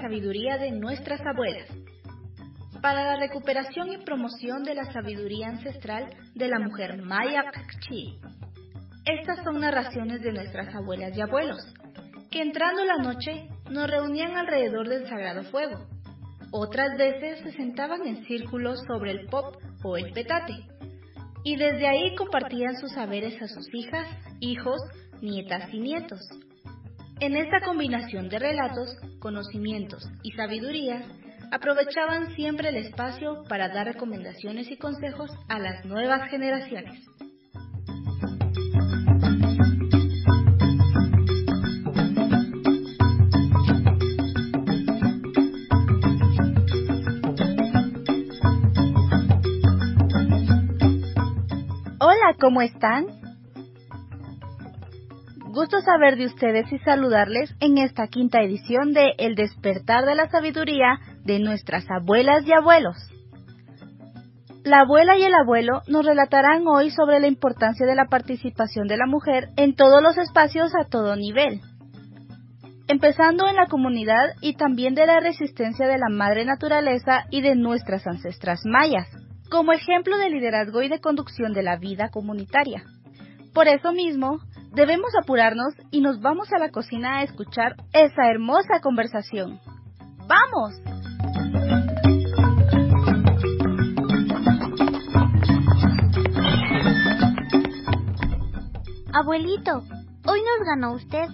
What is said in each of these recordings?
sabiduría de nuestras abuelas. Para la recuperación y promoción de la sabiduría ancestral de la mujer maya K'chi. Estas son narraciones de nuestras abuelas y abuelos, que entrando la noche nos reunían alrededor del sagrado fuego. Otras veces se sentaban en círculos sobre el pop o el petate, y desde ahí compartían sus saberes a sus hijas, hijos, nietas y nietos. En esta combinación de relatos, conocimientos y sabiduría, aprovechaban siempre el espacio para dar recomendaciones y consejos a las nuevas generaciones. Hola, ¿cómo están? Gusto saber de ustedes y saludarles en esta quinta edición de El despertar de la sabiduría de nuestras abuelas y abuelos. La abuela y el abuelo nos relatarán hoy sobre la importancia de la participación de la mujer en todos los espacios a todo nivel, empezando en la comunidad y también de la resistencia de la madre naturaleza y de nuestras ancestras mayas como ejemplo de liderazgo y de conducción de la vida comunitaria. Por eso mismo, debemos apurarnos y nos vamos a la cocina a escuchar esa hermosa conversación. ¡Vamos! Abuelito, hoy nos ganó usted.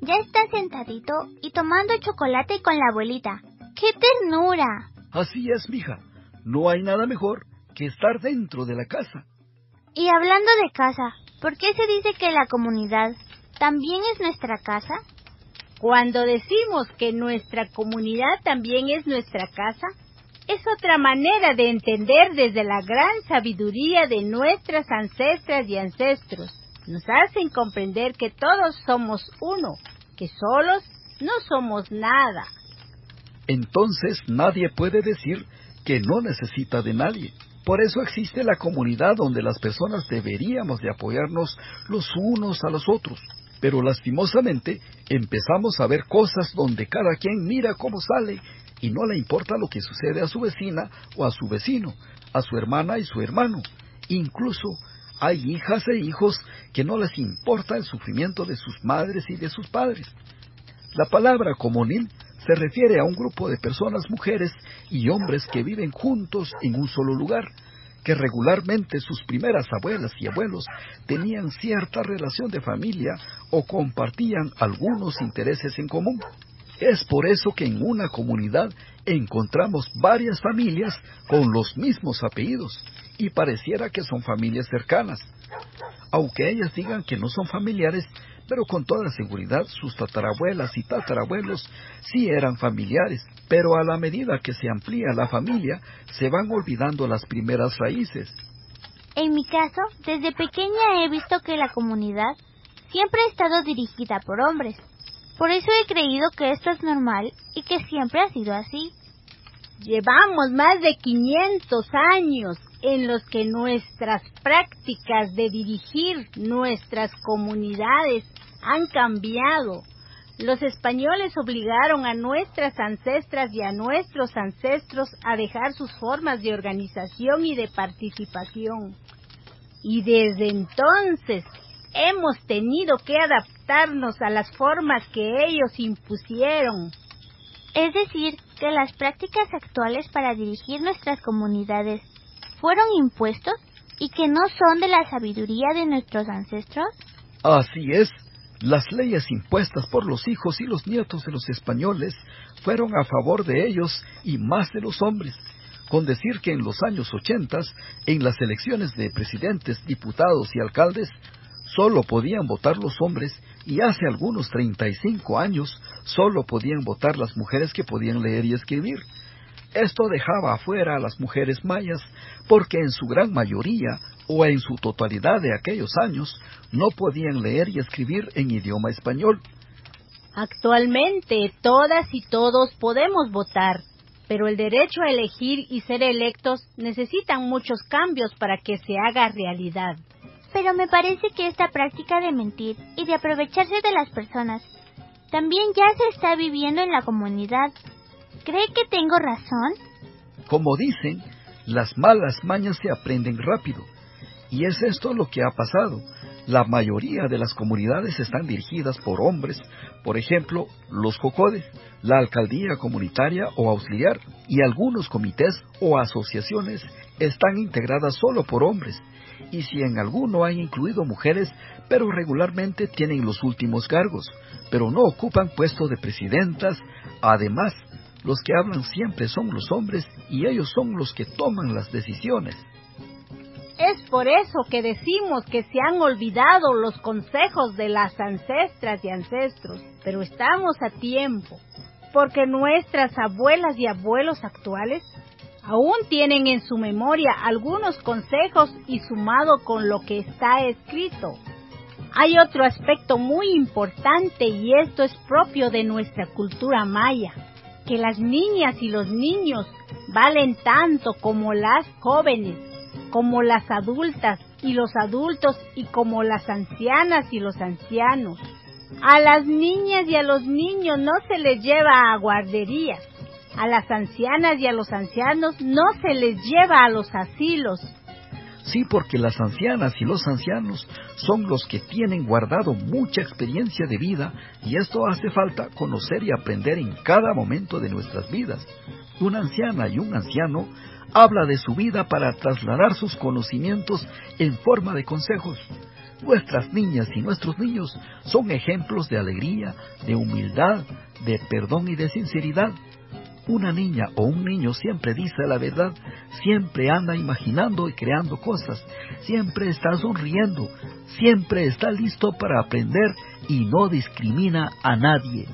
Ya está sentadito y tomando chocolate con la abuelita. ¡Qué ternura! Así es, mija. No hay nada mejor que estar dentro de la casa. Y hablando de casa, ¿por qué se dice que la comunidad también es nuestra casa? Cuando decimos que nuestra comunidad también es nuestra casa, es otra manera de entender desde la gran sabiduría de nuestras ancestras y ancestros. Nos hacen comprender que todos somos uno, que solos no somos nada. Entonces nadie puede decir que no necesita de nadie. Por eso existe la comunidad donde las personas deberíamos de apoyarnos los unos a los otros. Pero lastimosamente empezamos a ver cosas donde cada quien mira cómo sale y no le importa lo que sucede a su vecina o a su vecino, a su hermana y su hermano. Incluso hay hijas e hijos que no les importa el sufrimiento de sus madres y de sus padres. La palabra comunil se refiere a un grupo de personas, mujeres y hombres que viven juntos en un solo lugar, que regularmente sus primeras abuelas y abuelos tenían cierta relación de familia o compartían algunos intereses en común. Es por eso que en una comunidad encontramos varias familias con los mismos apellidos y pareciera que son familias cercanas. Aunque ellas digan que no son familiares, pero con toda seguridad sus tatarabuelas y tatarabuelos sí eran familiares, pero a la medida que se amplía la familia, se van olvidando las primeras raíces. En mi caso, desde pequeña he visto que la comunidad siempre ha estado dirigida por hombres. Por eso he creído que esto es normal y que siempre ha sido así. Llevamos más de 500 años en los que nuestras prácticas de dirigir nuestras comunidades han cambiado. Los españoles obligaron a nuestras ancestras y a nuestros ancestros a dejar sus formas de organización y de participación. Y desde entonces hemos tenido que adaptarnos a las formas que ellos impusieron. Es decir, que las prácticas actuales para dirigir nuestras comunidades fueron impuestos y que no son de la sabiduría de nuestros ancestros? Así es. Las leyes impuestas por los hijos y los nietos de los españoles fueron a favor de ellos y más de los hombres, con decir que en los años ochentas, en las elecciones de presidentes, diputados y alcaldes, solo podían votar los hombres y hace algunos 35 años solo podían votar las mujeres que podían leer y escribir. Esto dejaba afuera a las mujeres mayas porque en su gran mayoría o en su totalidad de aquellos años no podían leer y escribir en idioma español. Actualmente todas y todos podemos votar, pero el derecho a elegir y ser electos necesitan muchos cambios para que se haga realidad. Pero me parece que esta práctica de mentir y de aprovecharse de las personas también ya se está viviendo en la comunidad. ¿Cree que tengo razón? Como dicen, las malas mañas se aprenden rápido. Y es esto lo que ha pasado. La mayoría de las comunidades están dirigidas por hombres, por ejemplo, los COCODE, la alcaldía comunitaria o auxiliar, y algunos comités o asociaciones están integradas solo por hombres, y si en alguno han incluido mujeres, pero regularmente tienen los últimos cargos, pero no ocupan puesto de presidentas, además, los que hablan siempre son los hombres y ellos son los que toman las decisiones. Es por eso que decimos que se han olvidado los consejos de las ancestras y ancestros, pero estamos a tiempo, porque nuestras abuelas y abuelos actuales aún tienen en su memoria algunos consejos y sumado con lo que está escrito. Hay otro aspecto muy importante y esto es propio de nuestra cultura maya, que las niñas y los niños valen tanto como las jóvenes, como las adultas y los adultos y como las ancianas y los ancianos. A las niñas y a los niños no se les lleva a guarderías, a las ancianas y a los ancianos no se les lleva a los asilos. Sí, porque las ancianas y los ancianos son los que tienen guardado mucha experiencia de vida y esto hace falta conocer y aprender en cada momento de nuestras vidas. Una anciana y un anciano habla de su vida para trasladar sus conocimientos en forma de consejos. Nuestras niñas y nuestros niños son ejemplos de alegría, de humildad, de perdón y de sinceridad. Una niña o un niño siempre dice la verdad, siempre anda imaginando y creando cosas, siempre está sonriendo, siempre está listo para aprender y no discrimina a nadie.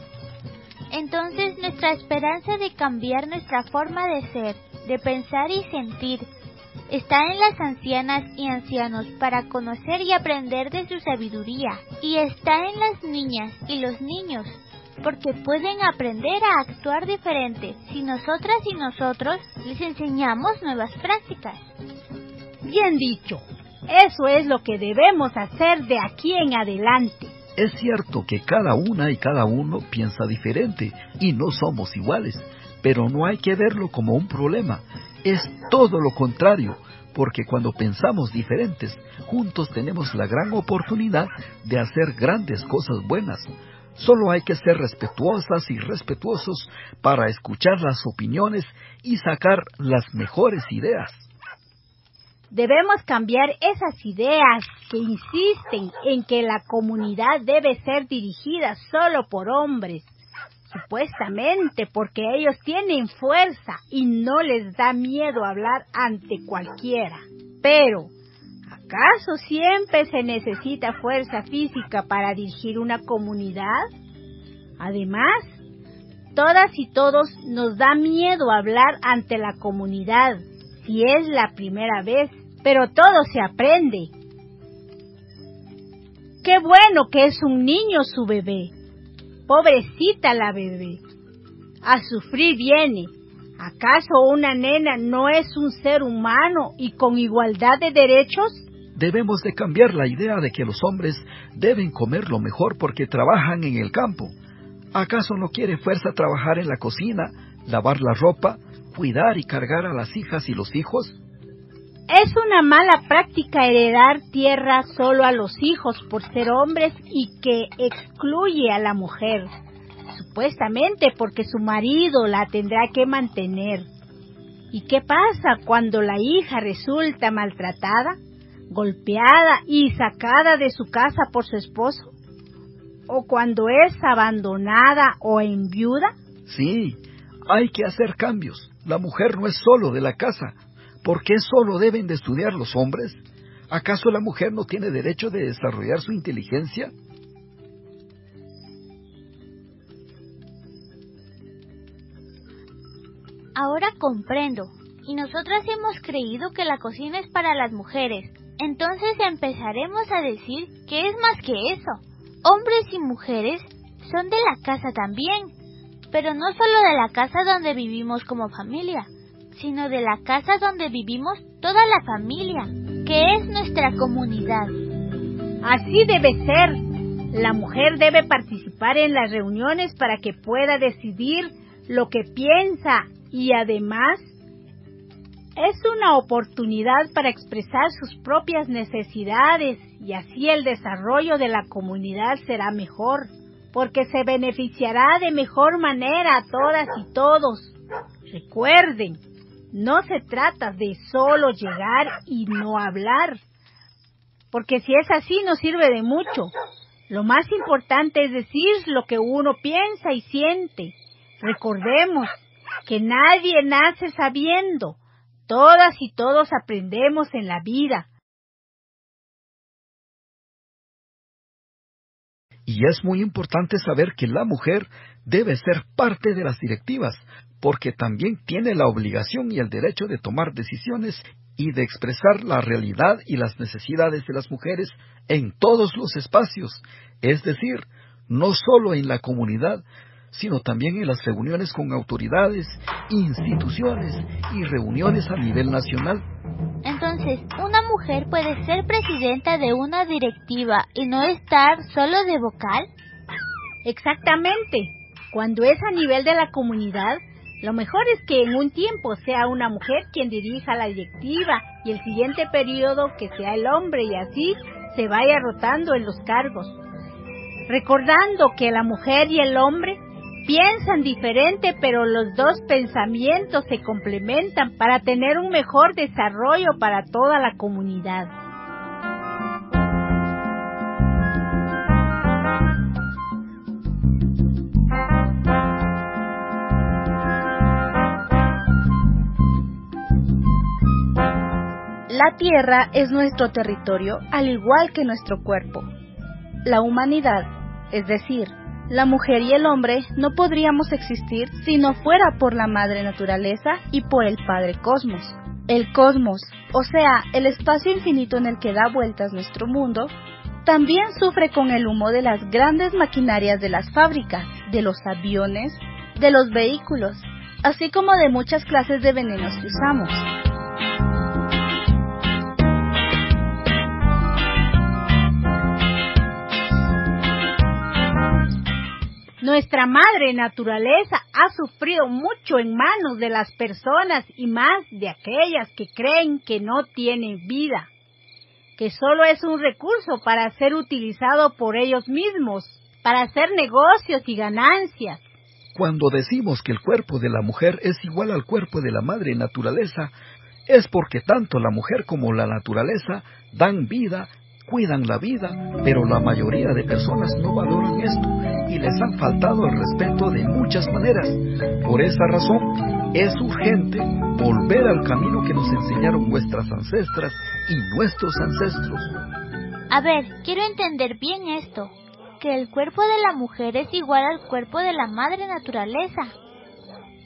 Entonces nuestra esperanza de cambiar nuestra forma de ser, de pensar y sentir, está en las ancianas y ancianos para conocer y aprender de su sabiduría, y está en las niñas y los niños porque pueden aprender a actuar diferente si nosotras y nosotros les enseñamos nuevas prácticas. Bien dicho, eso es lo que debemos hacer de aquí en adelante. Es cierto que cada una y cada uno piensa diferente y no somos iguales, pero no hay que verlo como un problema, es todo lo contrario, porque cuando pensamos diferentes, juntos tenemos la gran oportunidad de hacer grandes cosas buenas. Solo hay que ser respetuosas y respetuosos para escuchar las opiniones y sacar las mejores ideas. Debemos cambiar esas ideas que insisten en que la comunidad debe ser dirigida solo por hombres, supuestamente porque ellos tienen fuerza y no les da miedo hablar ante cualquiera. Pero, ¿Acaso siempre se necesita fuerza física para dirigir una comunidad? Además, todas y todos nos da miedo hablar ante la comunidad si es la primera vez, pero todo se aprende. Qué bueno que es un niño su bebé. Pobrecita la bebé. A sufrir viene. ¿Acaso una nena no es un ser humano y con igualdad de derechos? Debemos de cambiar la idea de que los hombres deben comer lo mejor porque trabajan en el campo. ¿Acaso no quiere fuerza trabajar en la cocina, lavar la ropa, cuidar y cargar a las hijas y los hijos? Es una mala práctica heredar tierra solo a los hijos por ser hombres y que excluye a la mujer, supuestamente porque su marido la tendrá que mantener. ¿Y qué pasa cuando la hija resulta maltratada? Golpeada y sacada de su casa por su esposo? ¿O cuando es abandonada o enviuda? Sí, hay que hacer cambios. La mujer no es solo de la casa. ¿Por qué solo deben de estudiar los hombres? ¿Acaso la mujer no tiene derecho de desarrollar su inteligencia? Ahora comprendo. Y nosotras hemos creído que la cocina es para las mujeres, entonces empezaremos a decir que es más que eso. Hombres y mujeres son de la casa también, pero no solo de la casa donde vivimos como familia, sino de la casa donde vivimos toda la familia, que es nuestra comunidad. Así debe ser. La mujer debe participar en las reuniones para que pueda decidir lo que piensa y además es una oportunidad para expresar sus propias necesidades y así el desarrollo de la comunidad será mejor, porque se beneficiará de mejor manera a todas y todos. Recuerden, no se trata de solo llegar y no hablar, porque si es así no sirve de mucho. Lo más importante es decir lo que uno piensa y siente. Recordemos que nadie nace sabiendo, todas y todos aprendemos en la vida. Y es muy importante saber que la mujer debe ser parte de las directivas, porque también tiene la obligación y el derecho de tomar decisiones y de expresar la realidad y las necesidades de las mujeres en todos los espacios, es decir, no solo en la comunidad, sino también en las reuniones con autoridades, instituciones y reuniones a nivel nacional. Entonces, ¿una mujer puede ser presidenta de una directiva y no estar solo de vocal? Exactamente. Cuando es a nivel de la comunidad, lo mejor es que en un tiempo sea una mujer quien dirija la directiva y el siguiente periodo que sea el hombre y así se vaya rotando en los cargos. Recordando que la mujer y el hombre piensan diferente, pero los dos pensamientos se complementan para tener un mejor desarrollo para toda la comunidad. La Tierra es nuestro territorio al igual que nuestro cuerpo. La humanidad, es decir, la mujer y el hombre no podríamos existir si no fuera por la madre naturaleza y por el padre cosmos. El cosmos, o sea, el espacio infinito en el que da vueltas nuestro mundo, también sufre con el humo de las grandes maquinarias de las fábricas, de los aviones, de los vehículos, así como de muchas clases de venenos que usamos. Nuestra madre naturaleza ha sufrido mucho en manos de las personas y más de aquellas que creen que no tiene vida, que solo es un recurso para ser utilizado por ellos mismos, para hacer negocios y ganancias. Cuando decimos que el cuerpo de la mujer es igual al cuerpo de la madre naturaleza, es porque tanto la mujer como la naturaleza dan vida cuidan la vida, pero la mayoría de personas no valoran esto y les han faltado el respeto de muchas maneras. Por esa razón, es urgente volver al camino que nos enseñaron nuestras ancestras y nuestros ancestros. A ver, quiero entender bien esto, que el cuerpo de la mujer es igual al cuerpo de la madre naturaleza.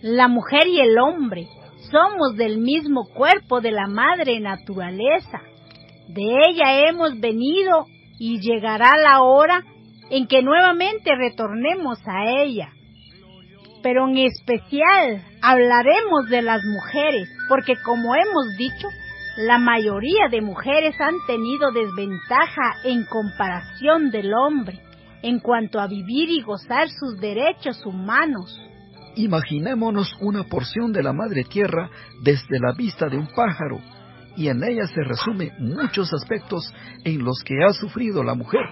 La mujer y el hombre somos del mismo cuerpo de la madre naturaleza. De ella hemos venido y llegará la hora en que nuevamente retornemos a ella. Pero en especial hablaremos de las mujeres, porque como hemos dicho, la mayoría de mujeres han tenido desventaja en comparación del hombre en cuanto a vivir y gozar sus derechos humanos. Imaginémonos una porción de la madre tierra desde la vista de un pájaro y en ella se resume muchos aspectos en los que ha sufrido la mujer.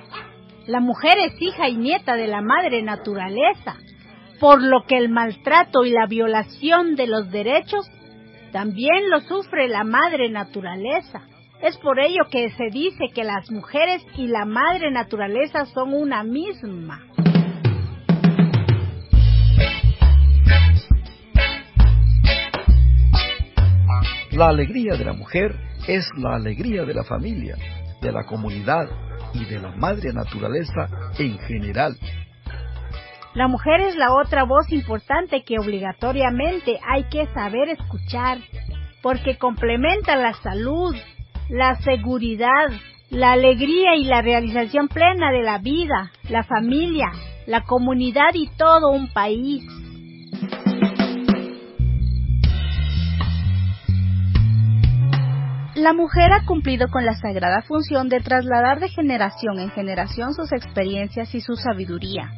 La mujer es hija y nieta de la madre naturaleza, por lo que el maltrato y la violación de los derechos también lo sufre la madre naturaleza. Es por ello que se dice que las mujeres y la madre naturaleza son una misma. La alegría de la mujer es la alegría de la familia, de la comunidad y de la madre naturaleza en general. La mujer es la otra voz importante que obligatoriamente hay que saber escuchar, porque complementa la salud, la seguridad, la alegría y la realización plena de la vida, la familia, la comunidad y todo un país. La mujer ha cumplido con la sagrada función de trasladar de generación en generación sus experiencias y su sabiduría.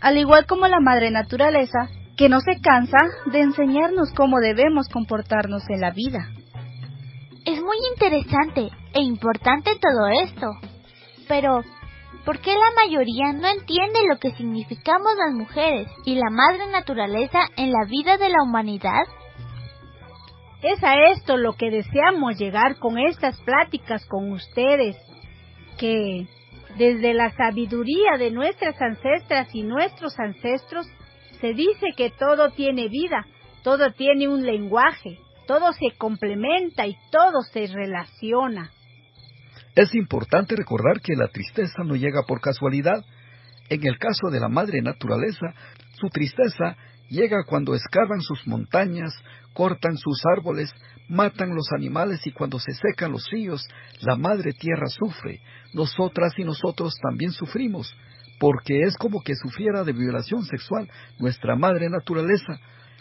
Al igual como la madre naturaleza, que no se cansa de enseñarnos cómo debemos comportarnos en la vida. Es muy interesante e importante todo esto, pero ¿por qué la mayoría no entiende lo que significamos las mujeres y la madre naturaleza en la vida de la humanidad? Es a esto lo que deseamos llegar con estas pláticas con ustedes, que desde la sabiduría de nuestras ancestras y nuestros ancestros se dice que todo tiene vida, todo tiene un lenguaje, todo se complementa y todo se relaciona. Es importante recordar que la tristeza no llega por casualidad. En el caso de la madre naturaleza, su tristeza llega cuando escarban sus montañas, cortan sus árboles, matan los animales y cuando se secan los ríos, la madre tierra sufre. Nosotras y nosotros también sufrimos, porque es como que sufriera de violación sexual nuestra madre naturaleza,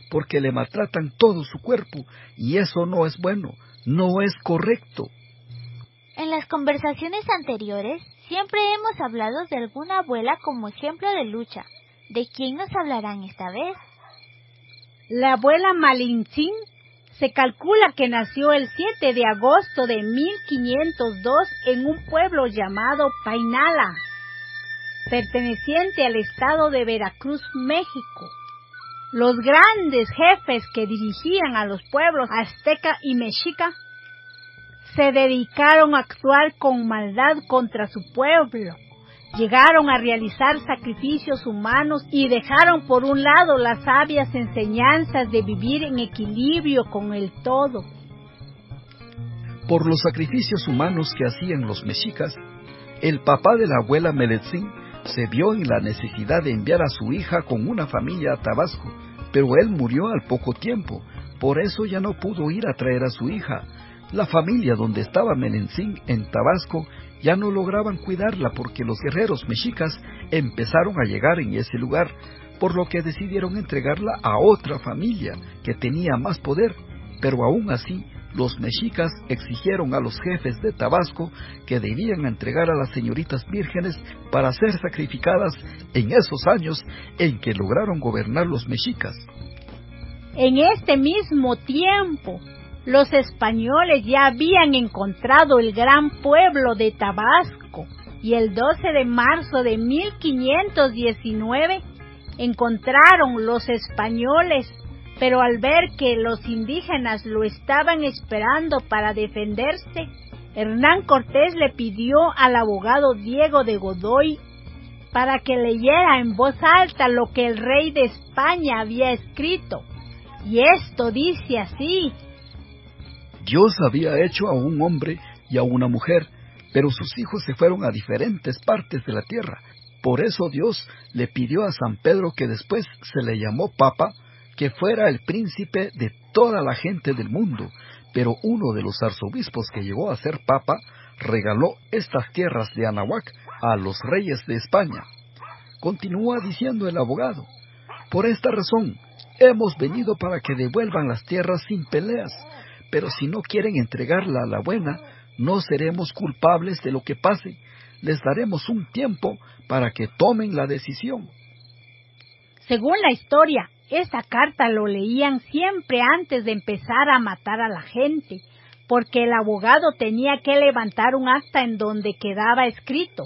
porque le maltratan todo su cuerpo y eso no es bueno, no es correcto. En las conversaciones anteriores siempre hemos hablado de alguna abuela como ejemplo de lucha. ¿De quién nos hablarán esta vez? La abuela Malintzin se calcula que nació el 7 de agosto de 1502 en un pueblo llamado Painala, perteneciente al estado de Veracruz, México. Los grandes jefes que dirigían a los pueblos azteca y mexica se dedicaron a actuar con maldad contra su pueblo Llegaron a realizar sacrificios humanos y dejaron por un lado las sabias enseñanzas de vivir en equilibrio con el todo. Por los sacrificios humanos que hacían los mexicas, el papá de la abuela Meletzin se vio en la necesidad de enviar a su hija con una familia a Tabasco, pero él murió al poco tiempo, por eso ya no pudo ir a traer a su hija. La familia donde estaba Meletzin en Tabasco ya no lograban cuidarla porque los guerreros mexicas empezaron a llegar en ese lugar, por lo que decidieron entregarla a otra familia que tenía más poder, pero aún así los mexicas exigieron a los jefes de Tabasco que debían entregar a las señoritas vírgenes para ser sacrificadas en esos años en que lograron gobernar los mexicas. En este mismo tiempo, los españoles ya habían encontrado el gran pueblo de Tabasco y el 12 de marzo de 1519 encontraron los españoles, pero al ver que los indígenas lo estaban esperando para defenderse, Hernán Cortés le pidió al abogado Diego de Godoy para que leyera en voz alta lo que el rey de España había escrito. Y esto dice así, Dios había hecho a un hombre y a una mujer, pero sus hijos se fueron a diferentes partes de la tierra. Por eso Dios le pidió a San Pedro que después se le llamó Papa, que fuera el príncipe de toda la gente del mundo. Pero uno de los arzobispos que llegó a ser Papa regaló estas tierras de Anahuac a los reyes de España. Continúa diciendo el abogado, por esta razón hemos venido para que devuelvan las tierras sin peleas, pero si no quieren entregarla a la buena, no seremos culpables de lo que pase. Les daremos un tiempo para que tomen la decisión. Según la historia, esa carta lo leían siempre antes de empezar a matar a la gente, porque el abogado tenía que levantar un acta en donde quedaba escrito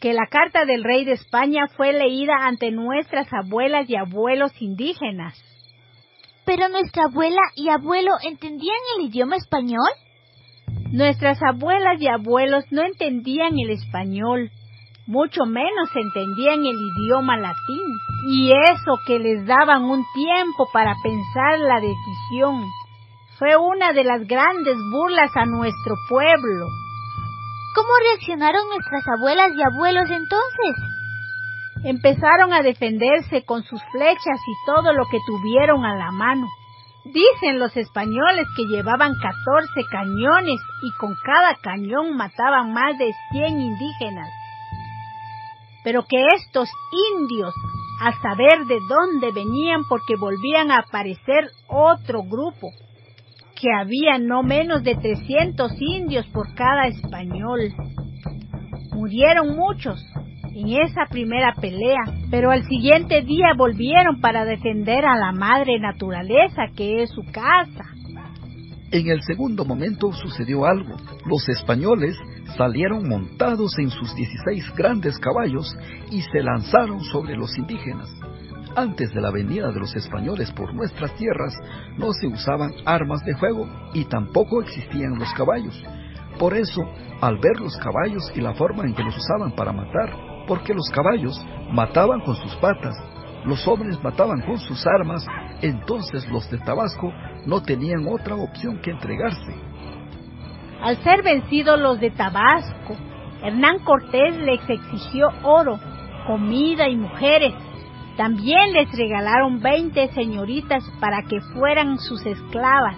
que la carta del rey de España fue leída ante nuestras abuelas y abuelos indígenas. ¿Pero nuestra abuela y abuelo entendían el idioma español? Nuestras abuelas y abuelos no entendían el español, mucho menos entendían el idioma latín, y eso que les daban un tiempo para pensar la decisión fue una de las grandes burlas a nuestro pueblo. ¿Cómo reaccionaron nuestras abuelas y abuelos entonces? Empezaron a defenderse con sus flechas y todo lo que tuvieron a la mano. Dicen los españoles que llevaban 14 cañones y con cada cañón mataban más de 100 indígenas. Pero que estos indios, a saber de dónde venían porque volvían a aparecer otro grupo, que había no menos de 300 indios por cada español. Murieron muchos, en esa primera pelea, pero al siguiente día volvieron para defender a la madre naturaleza que es su casa. En el segundo momento sucedió algo. Los españoles salieron montados en sus 16 grandes caballos y se lanzaron sobre los indígenas. Antes de la venida de los españoles por nuestras tierras no se usaban armas de fuego y tampoco existían los caballos. Por eso, al ver los caballos y la forma en que los usaban para matar, porque los caballos mataban con sus patas, los hombres mataban con sus armas, entonces los de Tabasco no tenían otra opción que entregarse. Al ser vencidos los de Tabasco, Hernán Cortés les exigió oro, comida y mujeres. También les regalaron 20 señoritas para que fueran sus esclavas.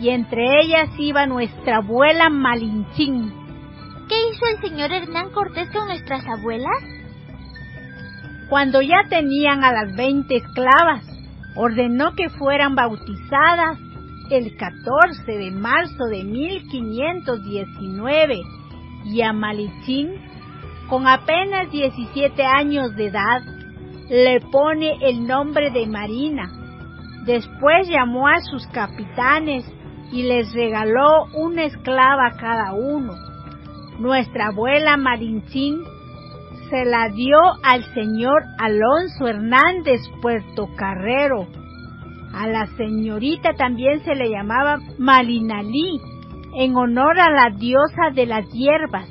Y entre ellas iba nuestra abuela Malinchín. ¿Qué hizo el señor Hernán Cortés con nuestras abuelas? Cuando ya tenían a las 20 esclavas, ordenó que fueran bautizadas el 14 de marzo de 1519 y a Malichín, con apenas 17 años de edad, le pone el nombre de Marina. Después llamó a sus capitanes y les regaló una esclava a cada uno. Nuestra abuela Marinchín se la dio al señor Alonso Hernández Puerto Carrero. A la señorita también se le llamaba Malinalí, en honor a la diosa de las hierbas.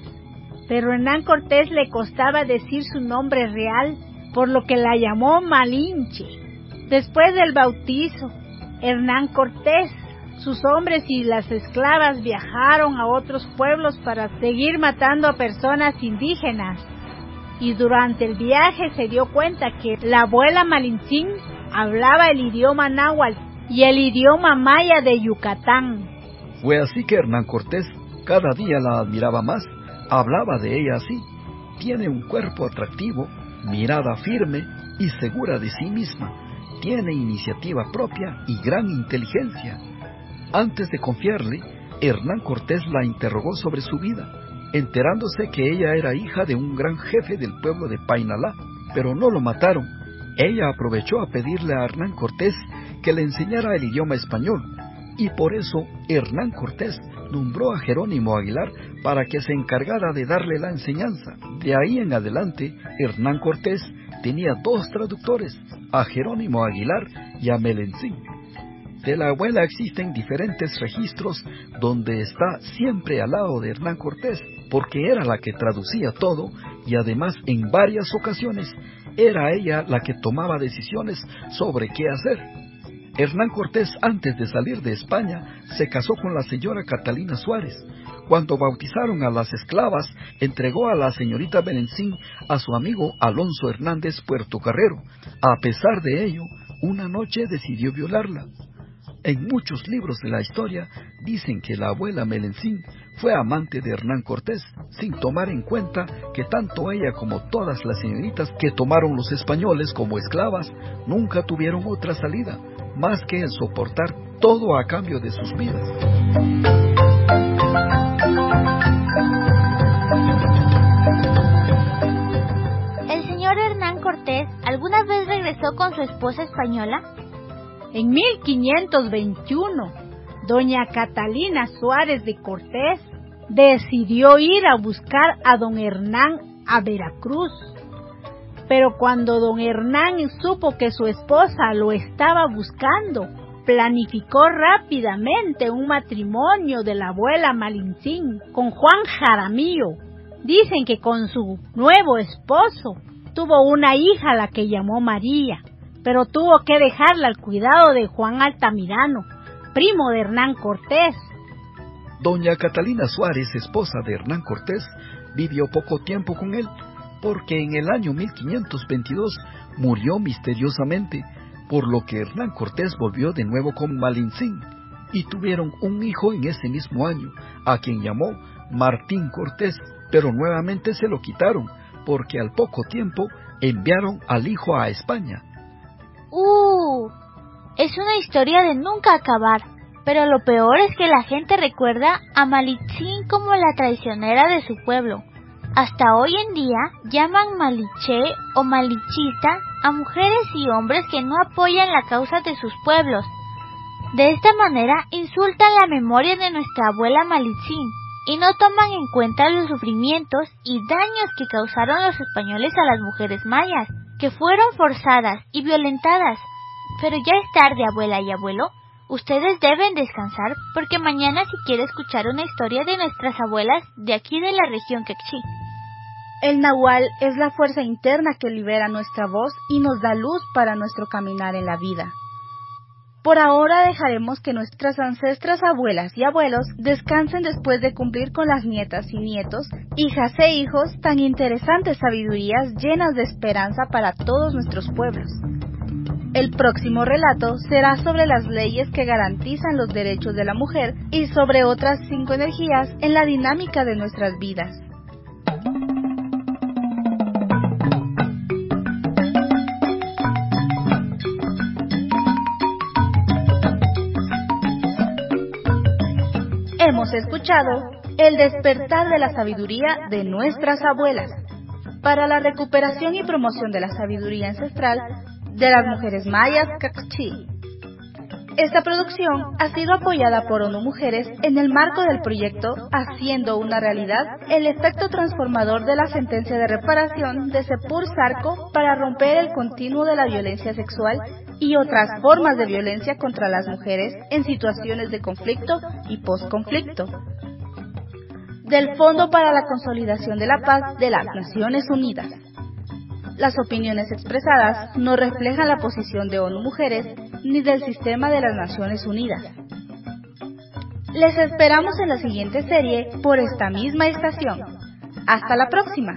Pero Hernán Cortés le costaba decir su nombre real, por lo que la llamó Malinche. Después del bautizo, Hernán Cortés, sus hombres y las esclavas viajaron a otros pueblos para seguir matando a personas indígenas y durante el viaje se dio cuenta que la abuela Malinchín hablaba el idioma náhuatl y el idioma maya de Yucatán. Fue así que Hernán Cortés cada día la admiraba más, hablaba de ella así. Tiene un cuerpo atractivo, mirada firme y segura de sí misma. Tiene iniciativa propia y gran inteligencia. Antes de confiarle, Hernán Cortés la interrogó sobre su vida enterándose que ella era hija de un gran jefe del pueblo de Painalá, pero no lo mataron. Ella aprovechó a pedirle a Hernán Cortés que le enseñara el idioma español, y por eso Hernán Cortés nombró a Jerónimo Aguilar para que se encargara de darle la enseñanza. De ahí en adelante, Hernán Cortés tenía dos traductores, a Jerónimo Aguilar y a Melencín. De la abuela existen diferentes registros donde está siempre al lado de Hernán Cortés, porque era la que traducía todo y además en varias ocasiones era ella la que tomaba decisiones sobre qué hacer. Hernán Cortés, antes de salir de España, se casó con la señora Catalina Suárez. Cuando bautizaron a las esclavas, entregó a la señorita Belencín a su amigo Alonso Hernández Puerto Carrero. A pesar de ello, una noche decidió violarla. En muchos libros de la historia dicen que la abuela Melencín fue amante de Hernán Cortés, sin tomar en cuenta que tanto ella como todas las señoritas que tomaron los españoles como esclavas nunca tuvieron otra salida, más que el soportar todo a cambio de sus vidas. ¿El señor Hernán Cortés alguna vez regresó con su esposa española? En 1521, doña Catalina Suárez de Cortés decidió ir a buscar a don Hernán a Veracruz. Pero cuando don Hernán supo que su esposa lo estaba buscando, planificó rápidamente un matrimonio de la abuela Malintzín con Juan Jaramillo. Dicen que con su nuevo esposo tuvo una hija a la que llamó María pero tuvo que dejarla al cuidado de Juan Altamirano, primo de Hernán Cortés. Doña Catalina Suárez, esposa de Hernán Cortés, vivió poco tiempo con él, porque en el año 1522 murió misteriosamente, por lo que Hernán Cortés volvió de nuevo con Malincín, y tuvieron un hijo en ese mismo año, a quien llamó Martín Cortés, pero nuevamente se lo quitaron, porque al poco tiempo enviaron al hijo a España, ¡Uh! Es una historia de nunca acabar. Pero lo peor es que la gente recuerda a Malitzin como la traicionera de su pueblo. Hasta hoy en día llaman maliche o malichista a mujeres y hombres que no apoyan la causa de sus pueblos. De esta manera insultan la memoria de nuestra abuela Malichín y no toman en cuenta los sufrimientos y daños que causaron los españoles a las mujeres mayas, que fueron forzadas y violentadas. Pero ya es tarde, abuela y abuelo. Ustedes deben descansar porque mañana si quiere escuchar una historia de nuestras abuelas de aquí de la región Quechí. El nahual es la fuerza interna que libera nuestra voz y nos da luz para nuestro caminar en la vida. Por ahora dejaremos que nuestras ancestras abuelas y abuelos descansen después de cumplir con las nietas y nietos, hijas e hijos, tan interesantes sabidurías llenas de esperanza para todos nuestros pueblos. El próximo relato será sobre las leyes que garantizan los derechos de la mujer y sobre otras cinco energías en la dinámica de nuestras vidas. Escuchado El despertar de la sabiduría de nuestras abuelas para la recuperación y promoción de la sabiduría ancestral de las mujeres mayas Cacchi. Esta producción ha sido apoyada por ONU Mujeres en el marco del proyecto Haciendo una realidad el efecto transformador de la sentencia de reparación de Sepur Sarco para romper el continuo de la violencia sexual y otras formas de violencia contra las mujeres en situaciones de conflicto y posconflicto. Del Fondo para la Consolidación de la Paz de las Naciones Unidas. Las opiniones expresadas no reflejan la posición de ONU Mujeres ni del sistema de las Naciones Unidas. Les esperamos en la siguiente serie por esta misma estación. Hasta la próxima.